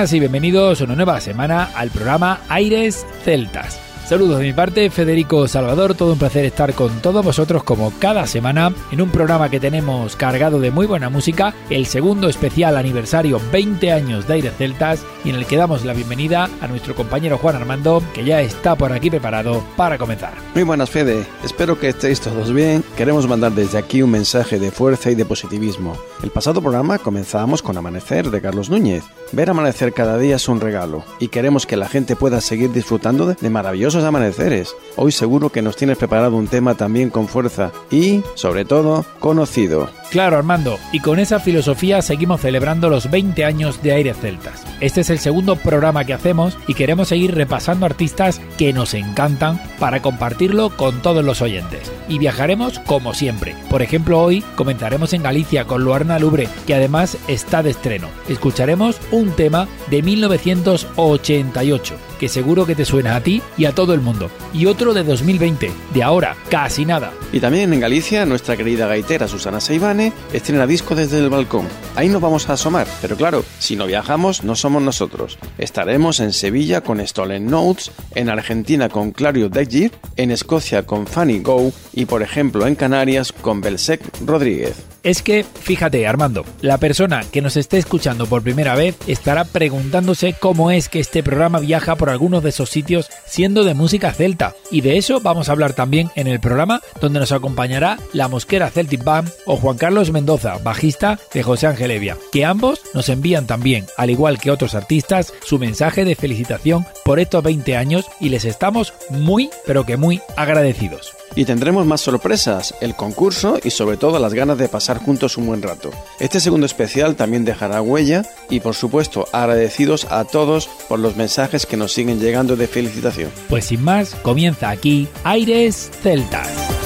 Y bienvenidos una nueva semana al programa Aires Celtas. Saludos de mi parte, Federico Salvador, todo un placer estar con todos vosotros como cada semana en un programa que tenemos cargado de muy buena música, el segundo especial aniversario 20 años de Aires Celtas y en el que damos la bienvenida a nuestro compañero Juan Armando, que ya está por aquí preparado para comenzar. Muy buenas Fede, espero que estéis todos bien. Queremos mandar desde aquí un mensaje de fuerza y de positivismo. El pasado programa comenzábamos con Amanecer de Carlos Núñez. Ver amanecer cada día es un regalo y queremos que la gente pueda seguir disfrutando de maravillosos amaneceres. Hoy seguro que nos tienes preparado un tema también con fuerza y, sobre todo, conocido. Claro, Armando, y con esa filosofía seguimos celebrando los 20 años de Aires Celtas. Este es el segundo programa que hacemos y queremos seguir repasando artistas que nos encantan para compartirlo con todos los oyentes. Y viajaremos como siempre. Por ejemplo, hoy comenzaremos en Galicia con Luarna Lubre, que además está de estreno. Escucharemos un tema de 1988, que seguro que te suena a ti y a todo el mundo. Y otro de 2020, de ahora, casi nada. Y también en Galicia, nuestra querida gaitera Susana Seibane estrena disco desde el balcón. Ahí nos vamos a asomar, pero claro, si no viajamos, no somos nosotros. Estaremos en Sevilla con Stolen Notes, en Argentina con Clario Degir, en Escocia con Fanny Go y por ejemplo en Canarias con Belsec Rodríguez. Es que, fíjate Armando, la persona que nos esté escuchando por primera vez estará preguntándose cómo es que este programa viaja por algunos de esos sitios siendo de música celta. Y de eso vamos a hablar también en el programa donde nos acompañará la Mosquera Celtic Band o Juan Carlos Mendoza, bajista de José Ángel Evia, que ambos nos envían también, al igual que otros artistas, su mensaje de felicitación por estos 20 años y les estamos muy, pero que muy agradecidos. Y tendremos más sorpresas, el concurso y sobre todo las ganas de pasar juntos un buen rato. Este segundo especial también dejará huella y por supuesto agradecidos a todos por los mensajes que nos siguen llegando de felicitación. Pues sin más, comienza aquí Aires Celtas.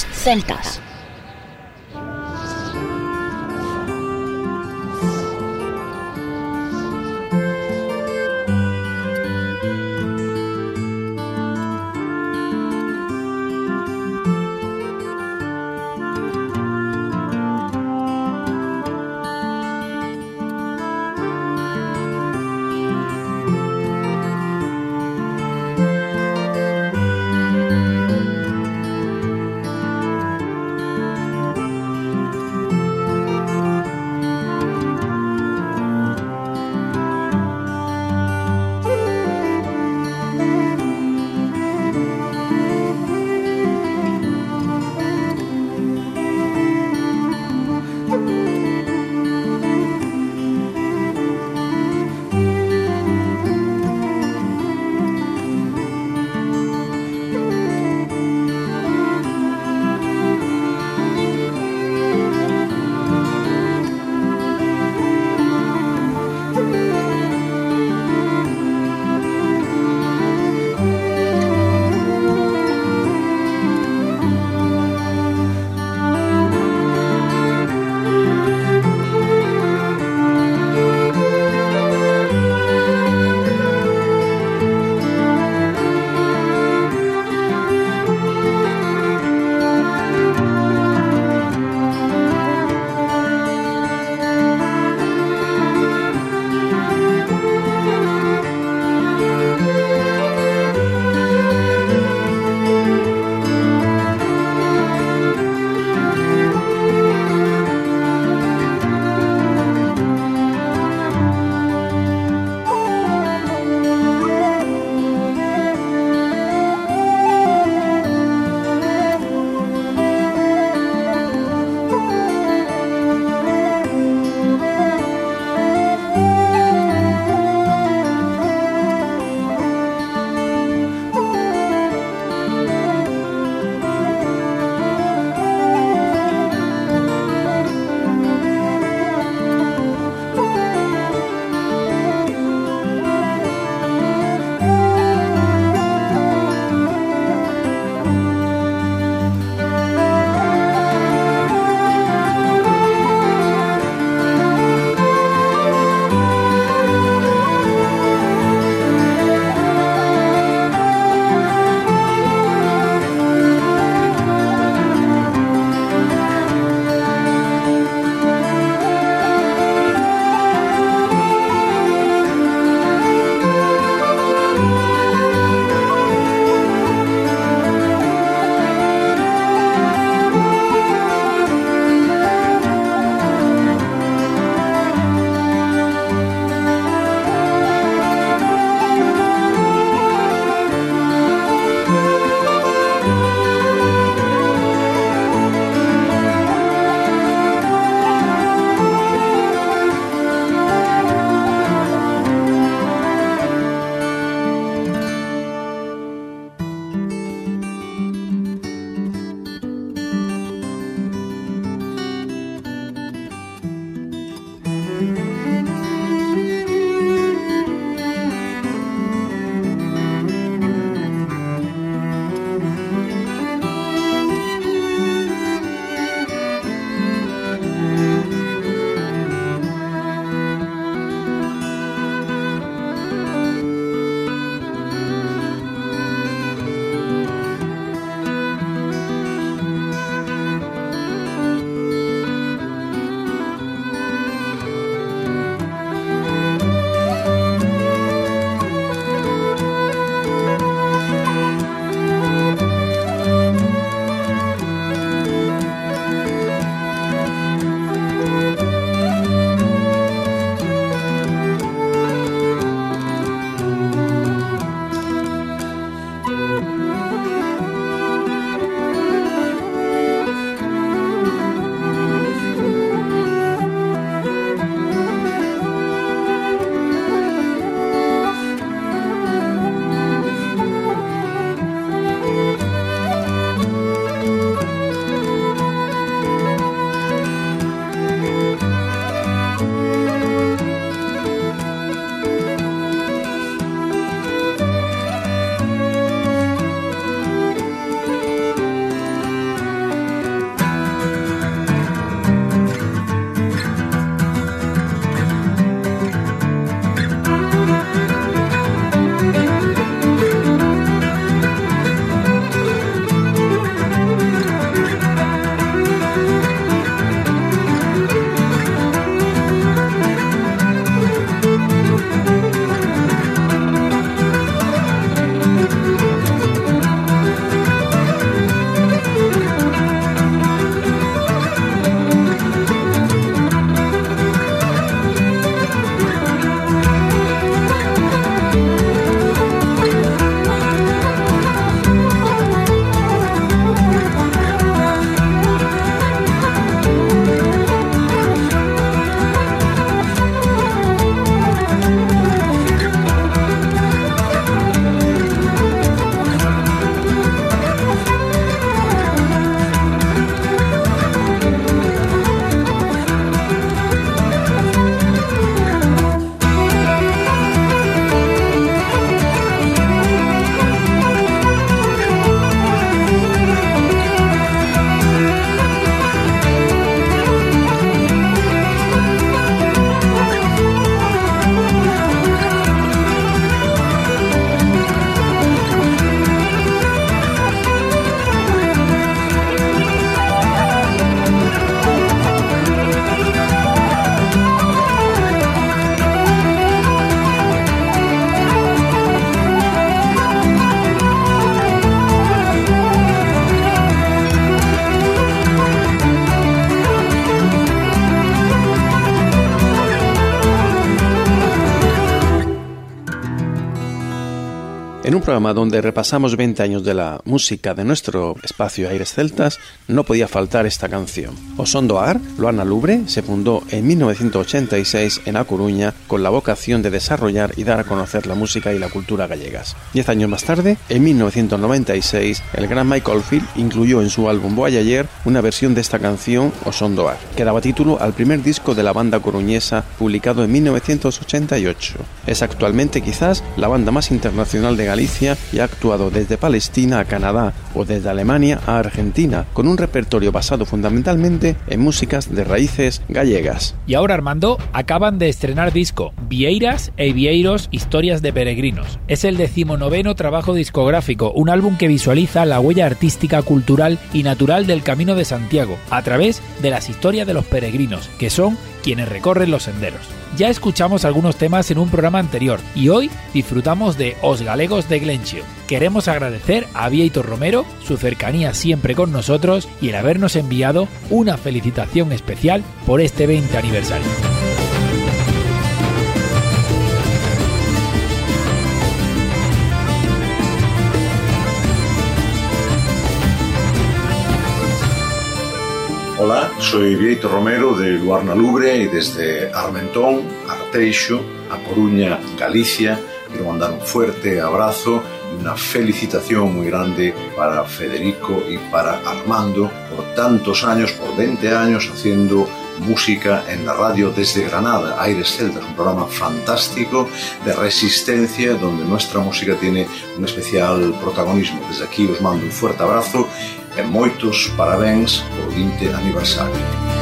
Celtas. Un programa donde repasamos 20 años de la música de nuestro espacio Aires Celtas, no podía faltar esta canción. Osondo Ar, Loana Lubre, se fundó en 1986 en A Coruña con la vocación de desarrollar y dar a conocer la música y la cultura gallegas. Diez años más tarde, en 1996, el gran Michael Field incluyó en su álbum Voyager una versión de esta canción Osondo Ar, que daba título al primer disco de la banda coruñesa publicado en 1988. Es actualmente quizás la banda más internacional de Galicia y ha actuado desde Palestina a Canadá o desde Alemania a Argentina, con un repertorio basado fundamentalmente en músicas de raíces gallegas. Y ahora Armando acaban de estrenar disco Vieiras e Vieiros Historias de Peregrinos. Es el decimonoveno trabajo discográfico, un álbum que visualiza la huella artística, cultural y natural del Camino de Santiago a través de las historias de los peregrinos, que son quienes recorren los senderos. Ya escuchamos algunos temas en un programa anterior y hoy disfrutamos de Os Galegos de Glencio. Queremos agradecer a Vieito Romero su cercanía siempre con nosotros y el habernos enviado una felicitación especial por este 20 aniversario. Hola, soy Vieito Romero de Luarna Lubre y desde Armentón, Arteixo, A Coruña, Galicia, quiero mandar un fuerte abrazo y una felicitación muy grande para Federico y para Armando por tantos años, por 20 años haciendo música en la radio desde Granada, Aires Celtas, un programa fantástico de resistencia donde nuestra música tiene un especial protagonismo. Desde aquí os mando un fuerte abrazo e moitos parabéns por 20 aniversario.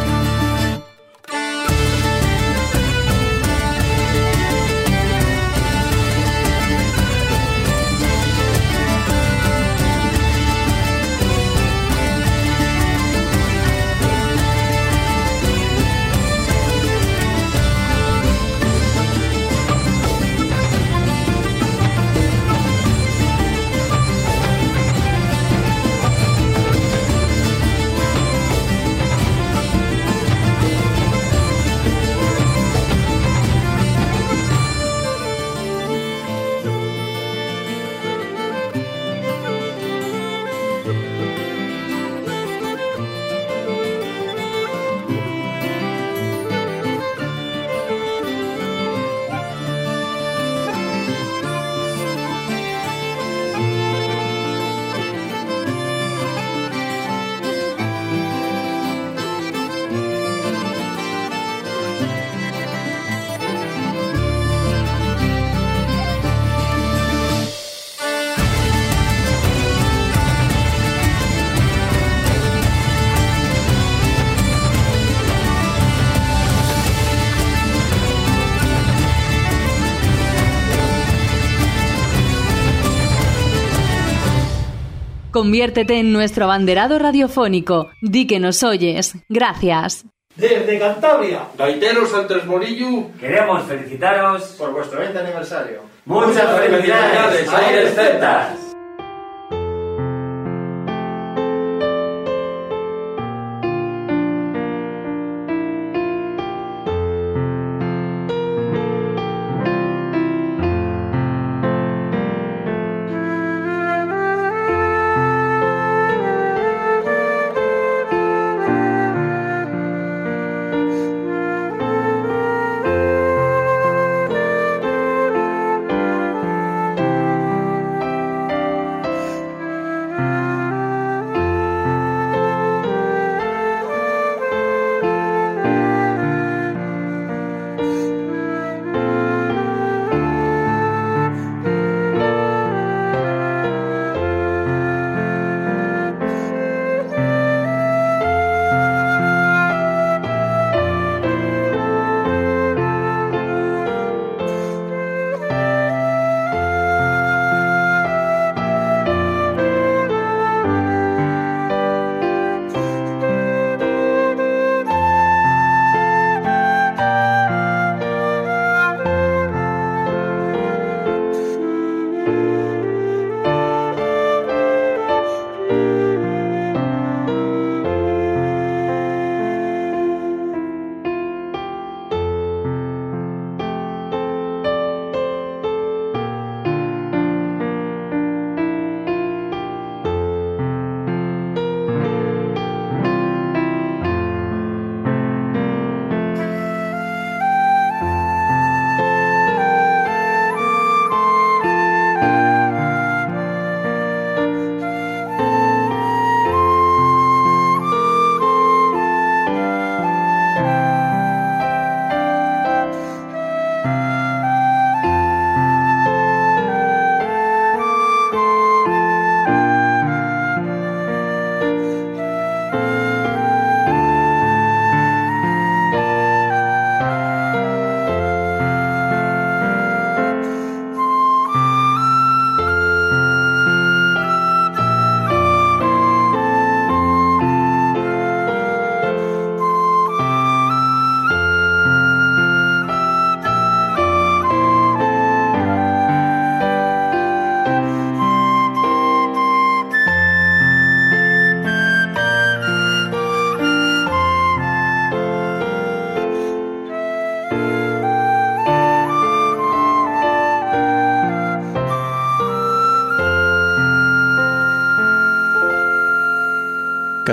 Conviértete en nuestro abanderado radiofónico. Di que nos oyes. Gracias. Desde Cantabria, Gaiteros Santos Morillo, queremos felicitaros por vuestro 20 aniversario. Muchas felicidades, Aires Celtas.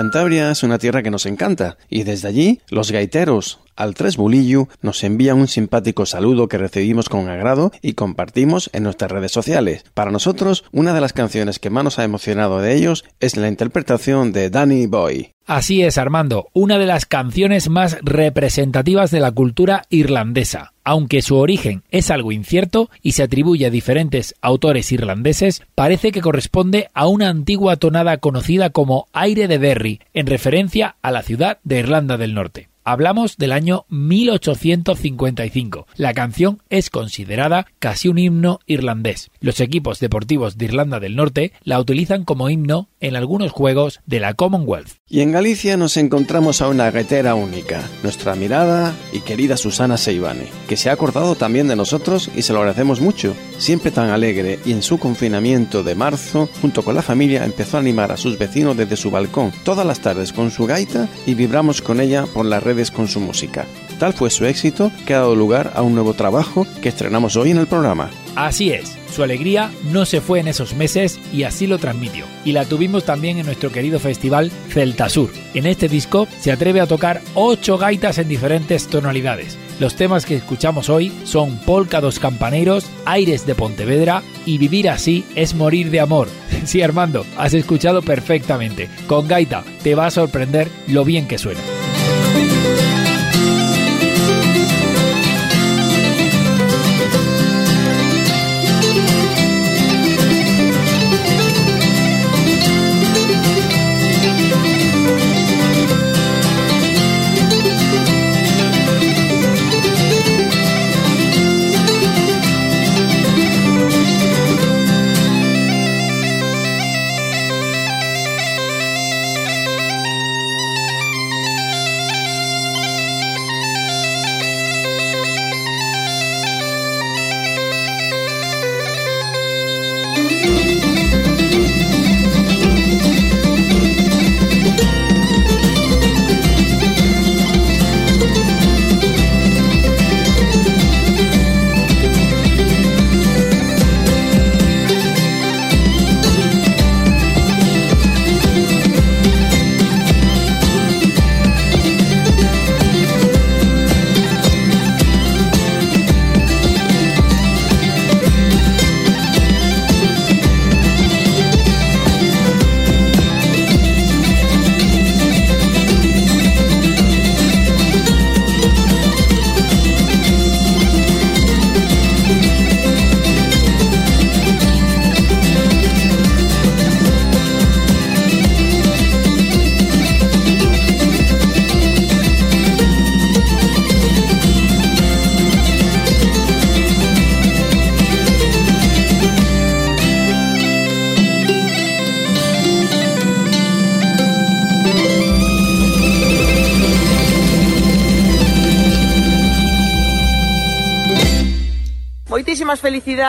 Cantabria es una tierra que nos encanta y desde allí los gaiteros al Tres Bulillo nos envían un simpático saludo que recibimos con agrado y compartimos en nuestras redes sociales. Para nosotros, una de las canciones que más nos ha emocionado de ellos es la interpretación de Danny Boy. Así es, Armando, una de las canciones más representativas de la cultura irlandesa. Aunque su origen es algo incierto y se atribuye a diferentes autores irlandeses, parece que corresponde a una antigua tonada conocida como aire de Derry, en referencia a la ciudad de Irlanda del Norte. Hablamos del año 1855. La canción es considerada casi un himno irlandés. Los equipos deportivos de Irlanda del Norte la utilizan como himno en algunos juegos de la Commonwealth. Y en Galicia nos encontramos a una guetera única, nuestra mirada y querida Susana Seibane, que se ha acordado también de nosotros y se lo agradecemos mucho. Siempre tan alegre y en su confinamiento de marzo, junto con la familia, empezó a animar a sus vecinos desde su balcón todas las tardes con su gaita y vibramos con ella por las redes con su música. Tal fue su éxito que ha dado lugar a un nuevo trabajo que estrenamos hoy en el programa. Así es, su alegría no se fue en esos meses y así lo transmitió. Y la tuvimos también en nuestro querido festival Celta Sur. En este disco se atreve a tocar ocho gaitas en diferentes tonalidades. Los temas que escuchamos hoy son Polka dos Campaneros, Aires de Pontevedra y Vivir así es morir de amor. Sí, Armando, has escuchado perfectamente. Con gaita te va a sorprender lo bien que suena.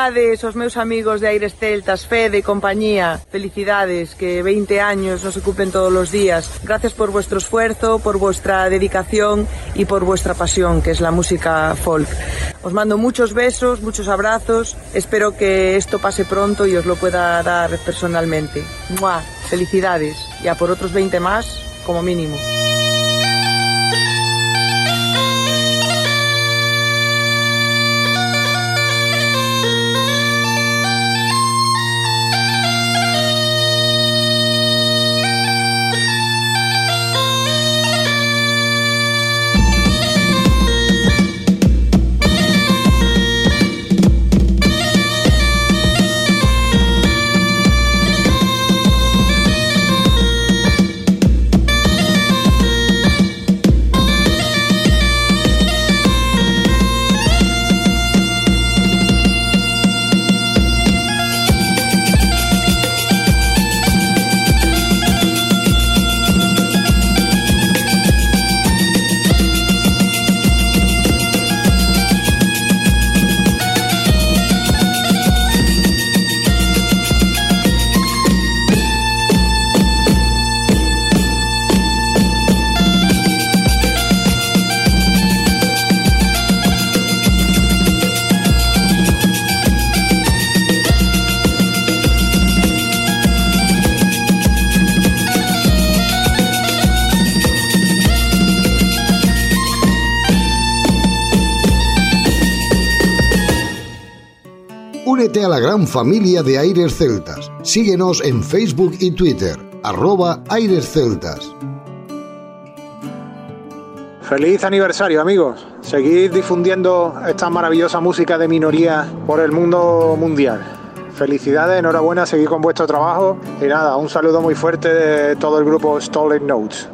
Felicidades aos meus amigos de Aires Celtas, Fede e compañía. Felicidades, que 20 años nos ocupen todos los días. Gracias por vuestro esfuerzo, por vuestra dedicación y por vuestra pasión, que es la música folk. Os mando muchos besos, muchos abrazos. Espero que esto pase pronto y os lo pueda dar personalmente. ¡Mua! Felicidades. Y a por otros 20 más, como mínimo. Gran familia de Aires Celtas. Síguenos en Facebook y Twitter, arroba Aires Celtas. Feliz aniversario amigos. Seguid difundiendo esta maravillosa música de minoría por el mundo mundial. Felicidades, enhorabuena, seguid con vuestro trabajo y nada, un saludo muy fuerte de todo el grupo Stolen Notes.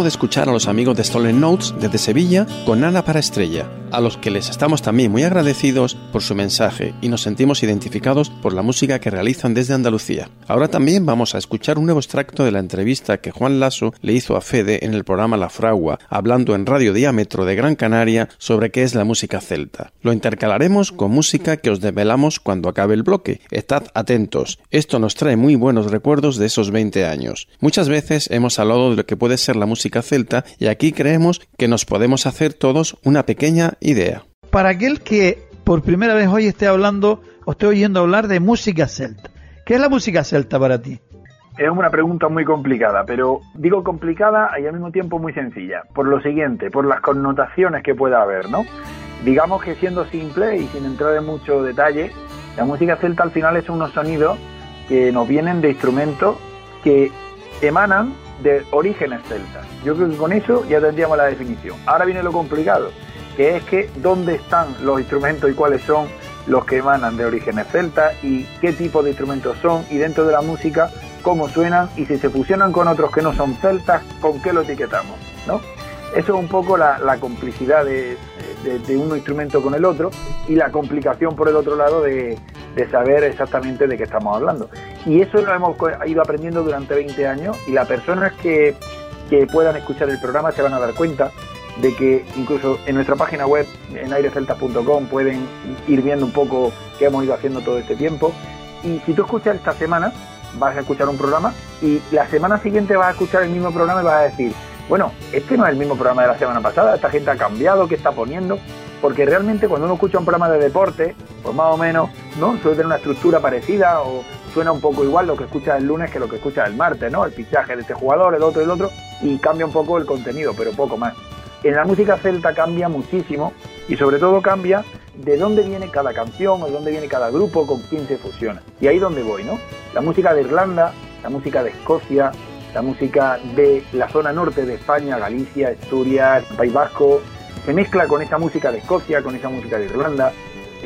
De escuchar a los amigos de Stolen Notes desde Sevilla con Ana para Estrella, a los que les estamos también muy agradecidos por su mensaje y nos sentimos identificados por la música que realizan desde Andalucía. Ahora también vamos a escuchar un nuevo extracto de la entrevista que Juan Lasso le hizo a Fede en el programa La Fragua, hablando en Radio Diámetro de Gran Canaria sobre qué es la música celta. Lo intercalaremos con música que os develamos cuando acabe el bloque. Estad atentos, esto nos trae muy buenos recuerdos de esos 20 años. Muchas veces hemos hablado de lo que puede ser la música celta y aquí creemos que nos podemos hacer todos una pequeña idea. Para aquel que por primera vez hoy esté hablando o esté oyendo hablar de música celta, ¿Qué es la música celta para ti? Es una pregunta muy complicada, pero digo complicada y al mismo tiempo muy sencilla. Por lo siguiente, por las connotaciones que pueda haber, ¿no? Digamos que siendo simple y sin entrar en mucho detalle, la música celta al final es unos sonidos que nos vienen de instrumentos que emanan de orígenes celtas. Yo creo que con eso ya tendríamos la definición. Ahora viene lo complicado, que es que dónde están los instrumentos y cuáles son los que emanan de orígenes celtas y qué tipo de instrumentos son y dentro de la música cómo suenan y si se fusionan con otros que no son celtas, con qué lo etiquetamos, ¿no? Eso es un poco la, complicidad de, un instrumento con el otro y la complicación por el otro lado de, saber exactamente de qué estamos hablando. Y eso lo hemos ido aprendiendo durante 20 años y las personas que, que puedan escuchar el programa se van a dar cuenta de que incluso en nuestra página web, en aireceltas.com, pueden ir viendo un poco qué hemos ido haciendo todo este tiempo. Y si tú escuchas esta semana, vas a escuchar un programa y la semana siguiente vas a escuchar el mismo programa y vas a decir, bueno, este no es el mismo programa de la semana pasada, esta gente ha cambiado, ¿qué está poniendo? Porque realmente cuando uno escucha un programa de deporte, pues más o menos, ¿no? Suele tener una estructura parecida o suena un poco igual lo que escucha el lunes que lo que escucha el martes, ¿no? El fichaje de este jugador, el otro, el otro, y cambia un poco el contenido, pero poco más. En la música celta cambia muchísimo y sobre todo cambia de dónde viene cada canción o de dónde viene cada grupo, con quién se fusiona. Y ahí donde voy, ¿no? La música de Irlanda, la música de Escocia, la música de la zona norte de España, Galicia, Asturias, País Vasco, se mezcla con esa música de Escocia, con esa música de Irlanda.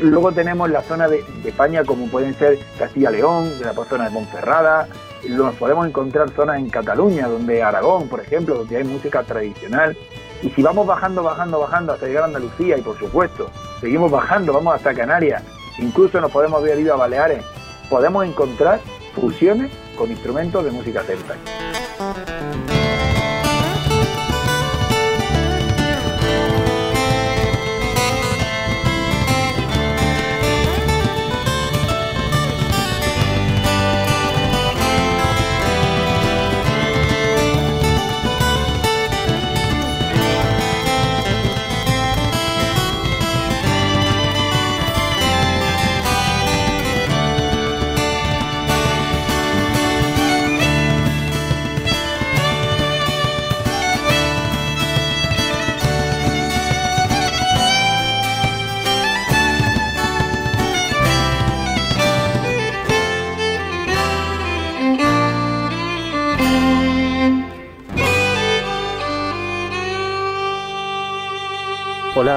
Luego tenemos la zona de, España como pueden ser Castilla-León, de la zona de Montferrada. Nos podemos encontrar zonas en Cataluña, donde Aragón, por ejemplo, donde hay música tradicional. Y si vamos bajando, bajando, bajando hasta llegar a Andalucía y por supuesto seguimos bajando, vamos hasta Canarias, incluso nos podemos ver ido a Baleares, podemos encontrar fusiones con instrumentos de música celta.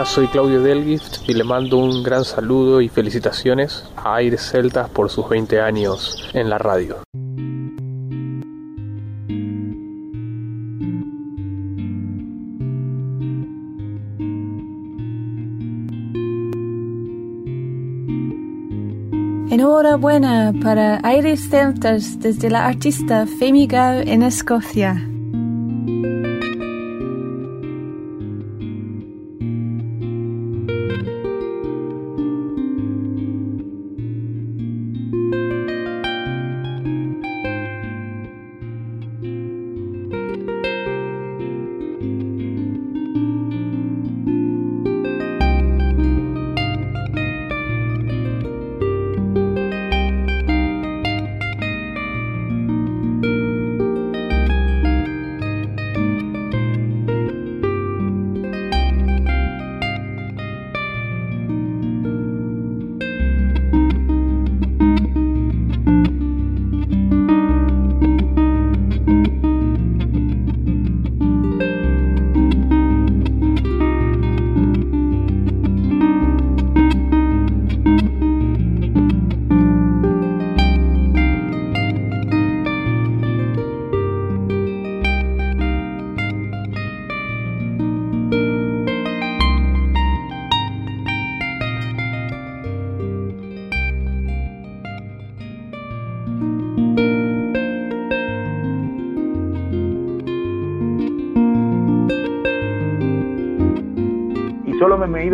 Soy Claudio Delgift y le mando un gran saludo y felicitaciones a Aires Celtas por sus 20 años en la radio. Enhorabuena para Aires Celtas desde la artista Femiga en Escocia.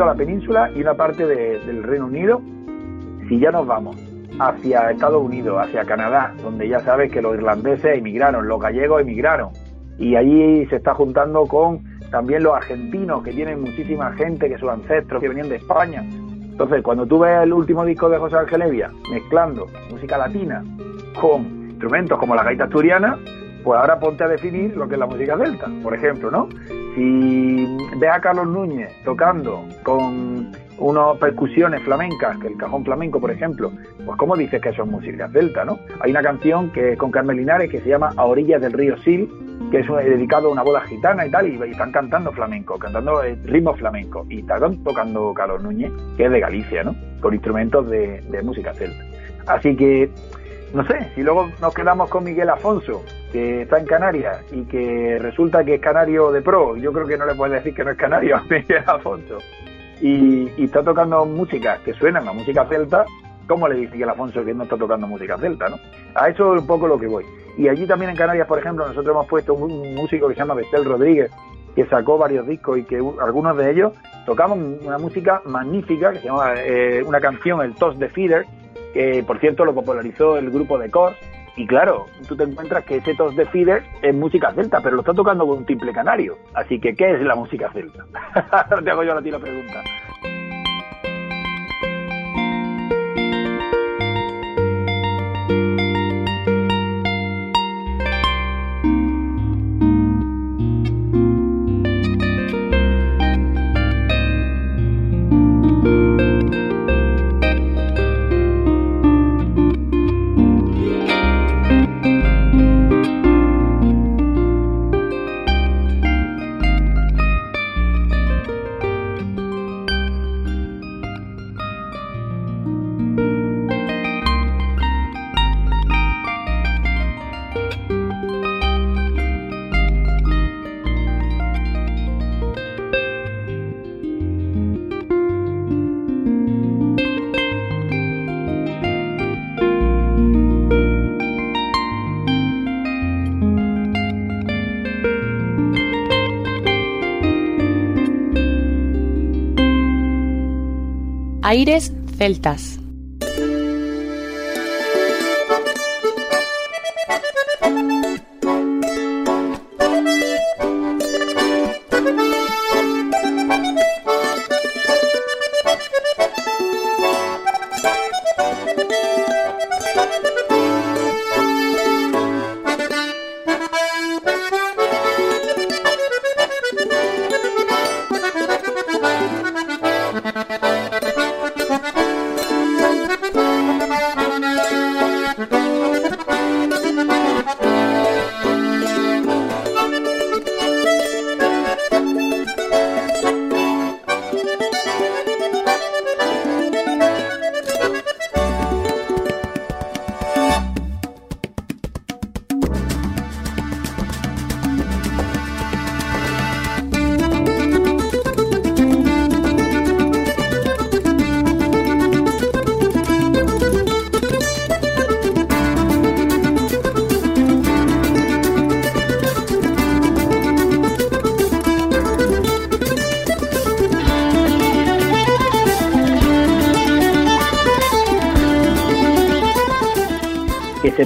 A la península y una parte del Reino Unido. Si ya nos vamos hacia Estados Unidos, hacia Canadá, donde ya sabes que los irlandeses emigraron, los gallegos emigraron, y allí se está juntando con también los argentinos, que tienen muchísima gente, que sus ancestros que venían de España. Entonces, cuando tú ves el último disco de José Ángel Evia, mezclando música latina con instrumentos como la gaita asturiana, pues ahora ponte a definir lo que es la música celta, por ejemplo, ¿no? Si ves a Carlos Núñez tocando con unas percusiones flamencas, que el cajón flamenco, por ejemplo, pues ¿cómo dices que es música celta, no? Hay una canción que con Carmen Linares que se llama A orillas del río Sil, que es dedicado a una boda gitana y tal, y, están cantando flamenco, cantando ritmo flamenco, y están tocando Carlos Núñez, que es de Galicia, ¿no? Con instrumentos de, de música celta. Así que, no sé, si luego nos quedamos con Miguel Afonso, que está en Canarias y que resulta que es canario de pro, yo creo que no le puedes decir que no es canario a Miguel Afonso, y, está tocando música que suenan a música celta, ¿cómo le dice Miguel Afonso que no está tocando música celta? ¿no? A eso es un poco lo que voy. Y allí también en Canarias, por ejemplo, nosotros hemos puesto un, músico que se llama Bestel Rodríguez, que sacó varios discos y que algunos de ellos tocamos una música magnífica que se llama eh, una canción, el Toss de Feeder, que por cierto lo popularizó el grupo de Cors y claro, tú te encuentras que ese tos de Fides es música celta, pero lo está tocando con un timple canario. Así que, ¿qué es la música celta? te hago yo a ti la pregunta. Aires celtas.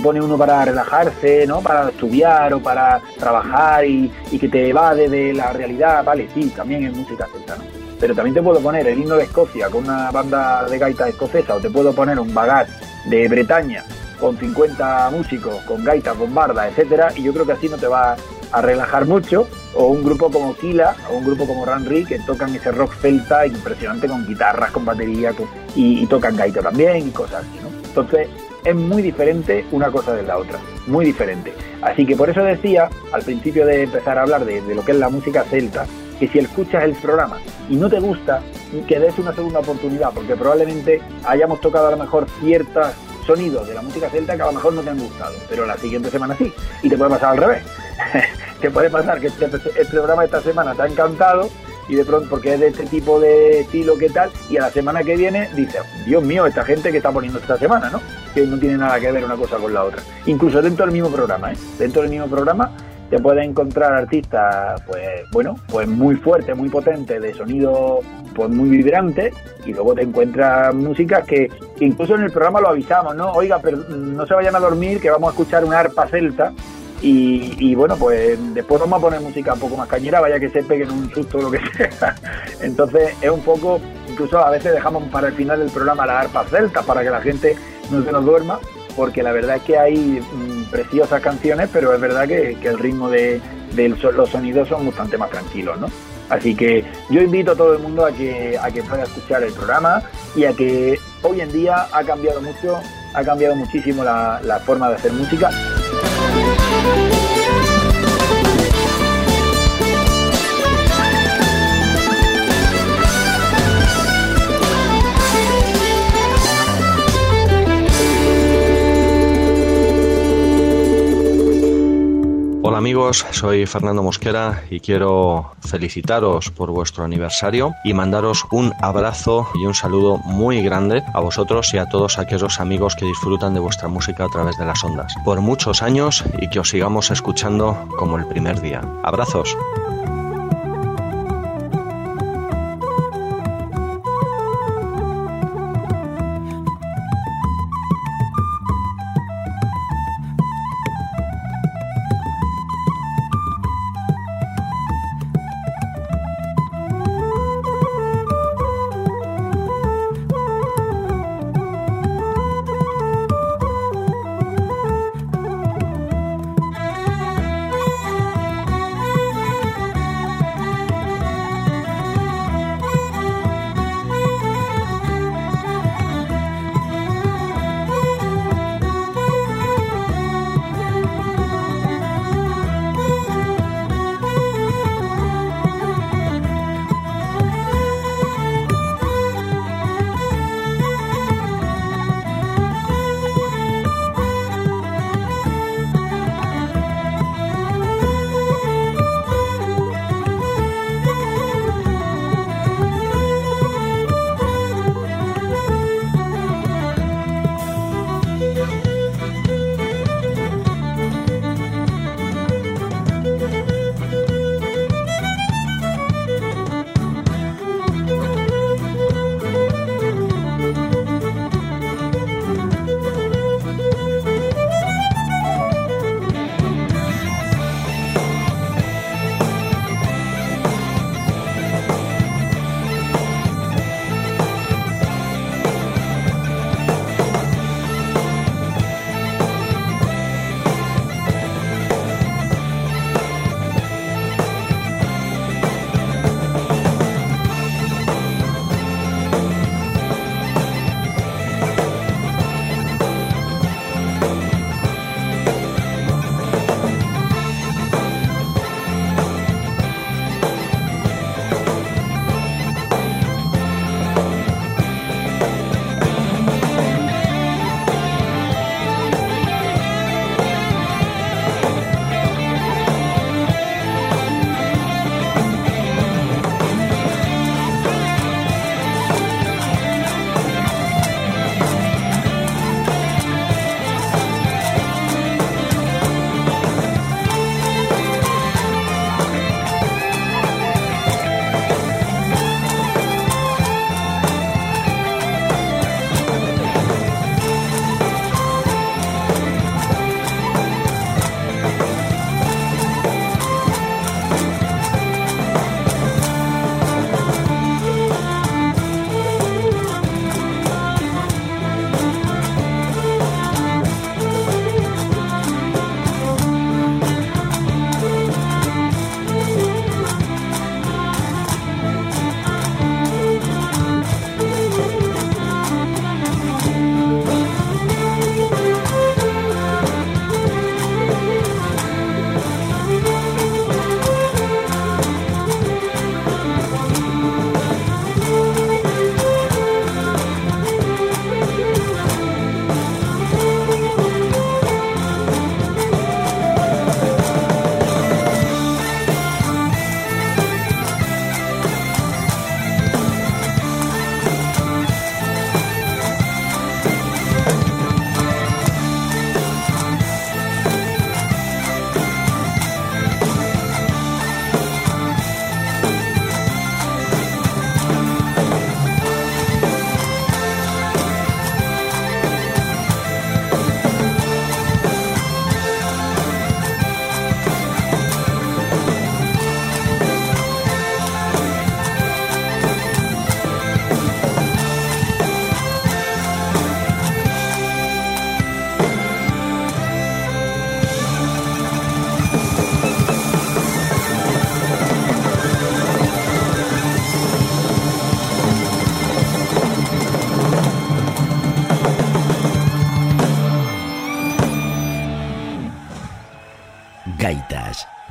Pone uno para relajarse, ¿no? Para estudiar o para trabajar y, que te evade de la realidad, vale, sí, también es música celta, ¿no? Pero también te puedo poner el himno de Escocia con una banda de gaita escocesa o te puedo poner un bagat de Bretaña con 50 músicos, con gaita, con barda, etcétera, y yo creo que así no te va a relajar mucho, o un grupo como Kila, o un grupo como Ranry, que tocan ese rock celta impresionante con guitarras, con batería, y, y, tocan gaita también y cosas así, ¿no? Entonces, es muy diferente una cosa de la otra, muy diferente. Así que por eso decía, al principio de empezar a hablar de, lo que es la música celta, que si escuchas el programa y no te gusta, que des una segunda oportunidad, porque probablemente hayamos tocado a lo mejor ciertos sonidos de la música celta que a lo mejor no te han gustado, pero la siguiente semana sí, y te puede pasar al revés. te puede pasar que este, el programa esta semana te ha encantado y de pronto, porque es de este tipo de estilo que tal, y a la semana que viene dice Dios mío, esta gente que está poniendo esta semana, ¿no? Que no tiene nada que ver una cosa con la otra. Incluso dentro del mismo programa, ¿eh? Dentro del mismo programa te puedes encontrar artistas, pues bueno, pues muy fuertes, muy potentes, de sonido pues muy vibrante, y luego te encuentras músicas que, que, incluso en el programa lo avisamos, ¿no? Oiga, pero no se vayan a dormir, que vamos a escuchar una arpa celta, y, bueno, pues después vamos a poner música un poco más cañera, vaya que se peguen un susto o lo que sea. Entonces es un poco, incluso a veces dejamos para el final del programa la arpa celta para que la gente no se nos duerma. porque la verdad es que hay mm, preciosas canciones, pero es verdad que, el ritmo de, los sonidos son bastante más tranquilos, ¿no? Así que yo invito a todo el mundo a que, a que pueda escuchar el programa y a que hoy en día ha cambiado mucho, ha cambiado muchísimo la, la forma de hacer música. Amigos, soy Fernando Mosquera y quiero felicitaros por vuestro aniversario y mandaros un abrazo y un saludo muy grande a vosotros y a todos aquellos amigos que disfrutan de vuestra música a través de las ondas. Por muchos años y que os sigamos escuchando como el primer día. Abrazos.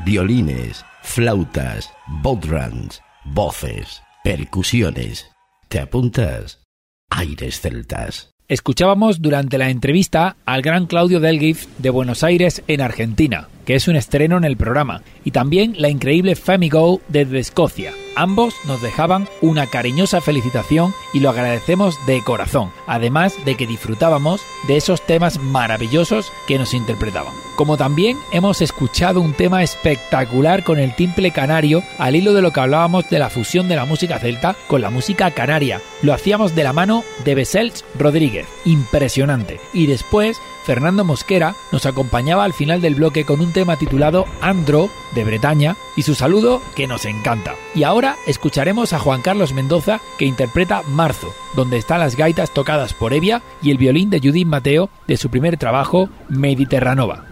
Violines, flautas, bodrums, voces, percusiones. ¿Te apuntas? Aires celtas. Escuchábamos durante la entrevista al gran Claudio Delgift de Buenos Aires en Argentina, que es un estreno en el programa, y también la increíble Femigo desde Escocia. Ambos nos dejaban una cariñosa felicitación y lo agradecemos de corazón, además de que disfrutábamos de esos temas maravillosos que nos interpretaban. Como también hemos escuchado un tema espectacular con el timple canario al hilo de lo que hablábamos de la fusión de la música celta con la música canaria. Lo hacíamos de la mano de Beselch Rodríguez, impresionante. Y después Fernando Mosquera nos acompañaba al final del bloque con un tema titulado Andro de Bretaña y su saludo que nos encanta. Y ahora escucharemos a Juan Carlos Mendoza que interpreta Marzo, donde están las gaitas tocadas por Evia y el violín de Judith Mateo de su primer trabajo Mediterranova.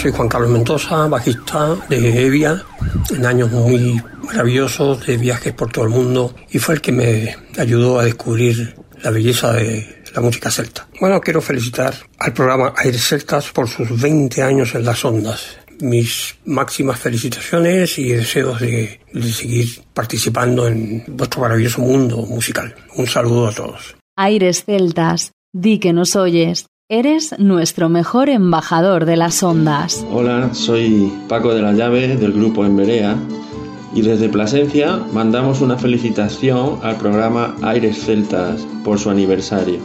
Soy Juan Carlos Mendoza, bajista de Evia, en años muy maravillosos de viajes por todo el mundo y fue el que me ayudó a descubrir la belleza de la música celta. Bueno, quiero felicitar al programa Aires Celtas por sus 20 años en las ondas. Mis máximas felicitaciones y deseos de, de seguir participando en vuestro maravilloso mundo musical. Un saludo a todos. Aires Celtas, di que nos oyes. Eres nuestro mejor embajador de las ondas. Hola, soy Paco de la Llave del grupo Emberea y desde Plasencia mandamos una felicitación al programa Aires Celtas por su aniversario.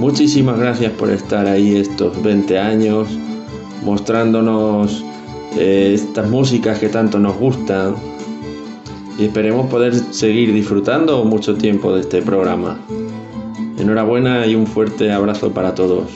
Muchísimas gracias por estar ahí estos 20 años mostrándonos eh, estas músicas que tanto nos gustan y esperemos poder seguir disfrutando mucho tiempo de este programa. Enhorabuena y un fuerte abrazo para todos.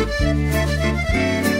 Música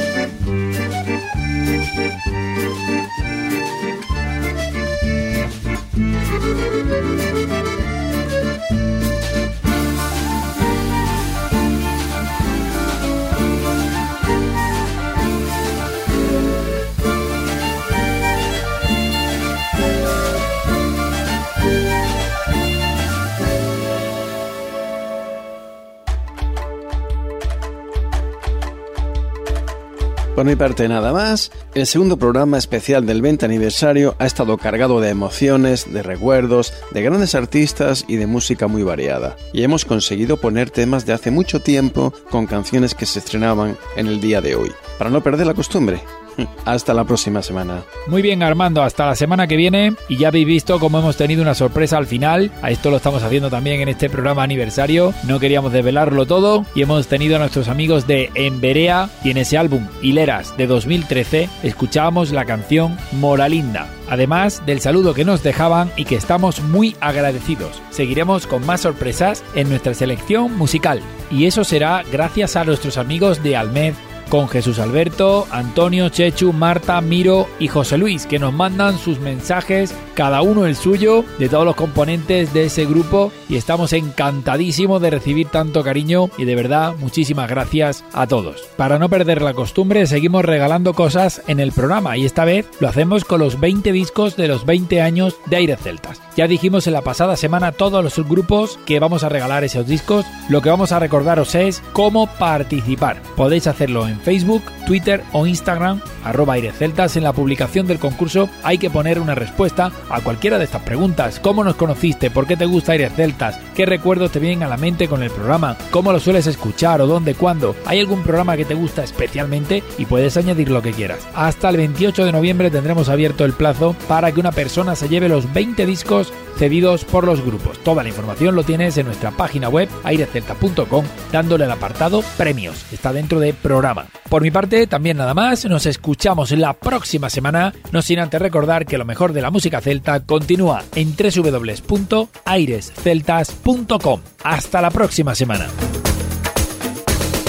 Por mi parte nada más, el segundo programa especial del 20 aniversario ha estado cargado de emociones, de recuerdos, de grandes artistas y de música muy variada. Y hemos conseguido poner temas de hace mucho tiempo con canciones que se estrenaban en el día de hoy, para no perder la costumbre. Hasta la próxima semana. Muy bien, Armando, hasta la semana que viene. Y ya habéis visto cómo hemos tenido una sorpresa al final. A esto lo estamos haciendo también en este programa aniversario. No queríamos desvelarlo todo. Y hemos tenido a nuestros amigos de Emberea y en ese álbum Hileras de 2013 escuchábamos la canción Moralinda. Además del saludo que nos dejaban y que estamos muy agradecidos. Seguiremos con más sorpresas en nuestra selección musical. Y eso será gracias a nuestros amigos de Almed con Jesús Alberto, Antonio, Chechu, Marta, Miro y José Luis, que nos mandan sus mensajes, cada uno el suyo, de todos los componentes de ese grupo y estamos encantadísimos de recibir tanto cariño y de verdad muchísimas gracias a todos. Para no perder la costumbre, seguimos regalando cosas en el programa y esta vez lo hacemos con los 20 discos de los 20 años de Aire Celtas. Ya dijimos en la pasada semana todos los subgrupos que vamos a regalar esos discos. Lo que vamos a recordaros es cómo participar. Podéis hacerlo en Facebook, Twitter o Instagram, arroba Celtas. En la publicación del concurso hay que poner una respuesta a cualquiera de estas preguntas. ¿Cómo nos conociste? ¿Por qué te gusta Aire Celtas? ¿Qué recuerdos te vienen a la mente con el programa? ¿Cómo lo sueles escuchar o dónde, cuándo? ¿Hay algún programa que te gusta especialmente? Y puedes añadir lo que quieras. Hasta el 28 de noviembre tendremos abierto el plazo para que una persona se lleve los 20 discos cedidos por los grupos. Toda la información lo tienes en nuestra página web airecelta.com dándole el apartado premios. Está dentro de programa. Por mi parte, también nada más, nos escuchamos la próxima semana, no sin antes recordar que lo mejor de la música celta continúa en www.airesceltas.com. Hasta la próxima semana.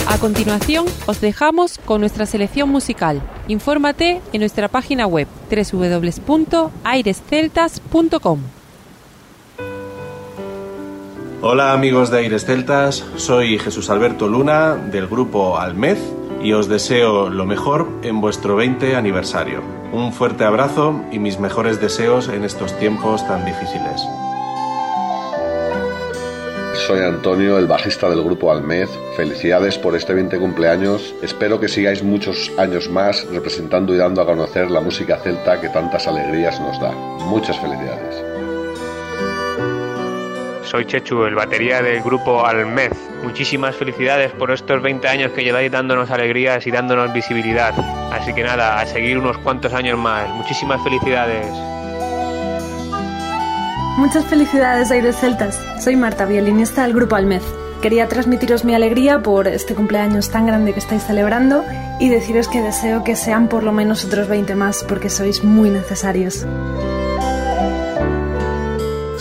A continuación, os dejamos con nuestra selección musical. Infórmate en nuestra página web www.airesceltas.com. Hola amigos de Aires Celtas, soy Jesús Alberto Luna del grupo Almez y os deseo lo mejor en vuestro 20 aniversario. Un fuerte abrazo y mis mejores deseos en estos tiempos tan difíciles. Soy Antonio, el bajista del grupo Almez. Felicidades por este 20 cumpleaños. Espero que sigáis muchos años más representando y dando a conocer la música celta que tantas alegrías nos da. Muchas felicidades. Soy Chechu, el batería del grupo Almez. Muchísimas felicidades por estos 20 años que lleváis dándonos alegrías y dándonos visibilidad. Así que nada, a seguir unos cuantos años más. Muchísimas felicidades. Muchas felicidades, Aires Celtas. Soy Marta, violinista del grupo Almez. Quería transmitiros mi alegría por este cumpleaños tan grande que estáis celebrando y deciros que deseo que sean por lo menos otros 20 más porque sois muy necesarios.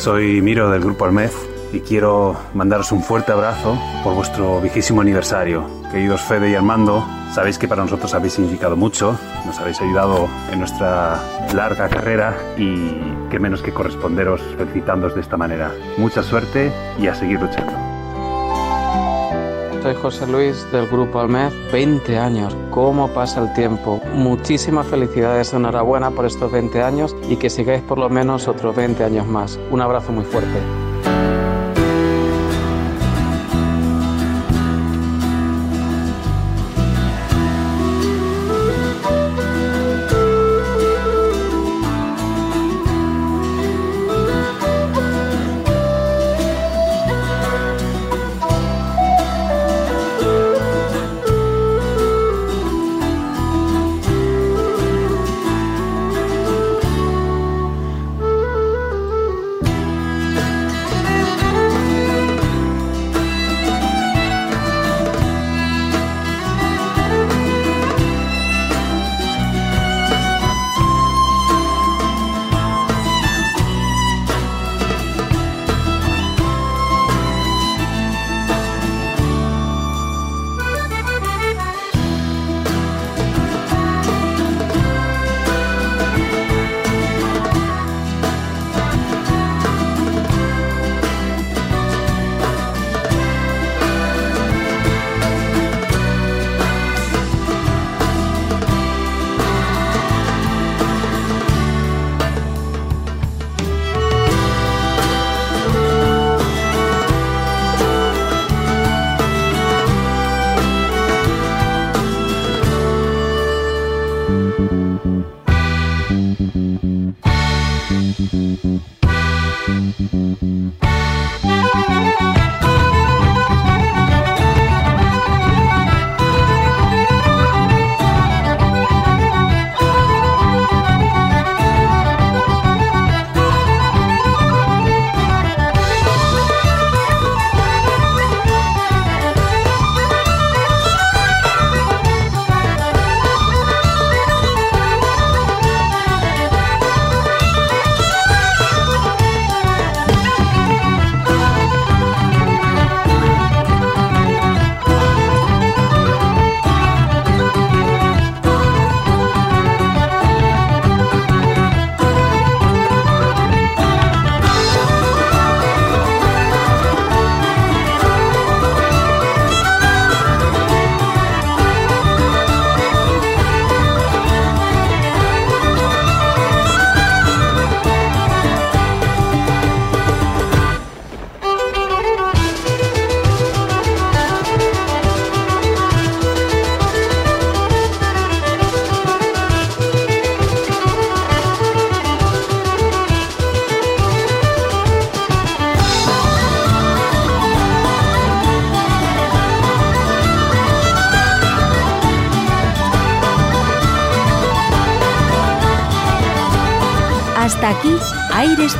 Soy Miro del Grupo Almez y quiero mandaros un fuerte abrazo por vuestro vigésimo aniversario. Queridos Fede y Armando, sabéis que para nosotros habéis significado mucho, nos habéis ayudado en nuestra larga carrera y qué menos que corresponderos felicitándoos de esta manera. Mucha suerte y a seguir luchando. Soy José Luis del Grupo Almez, 20 años. ¿Cómo pasa el tiempo? Muchísimas felicidades, enhorabuena por estos 20 años y que sigáis por lo menos otros 20 años más. Un abrazo muy fuerte.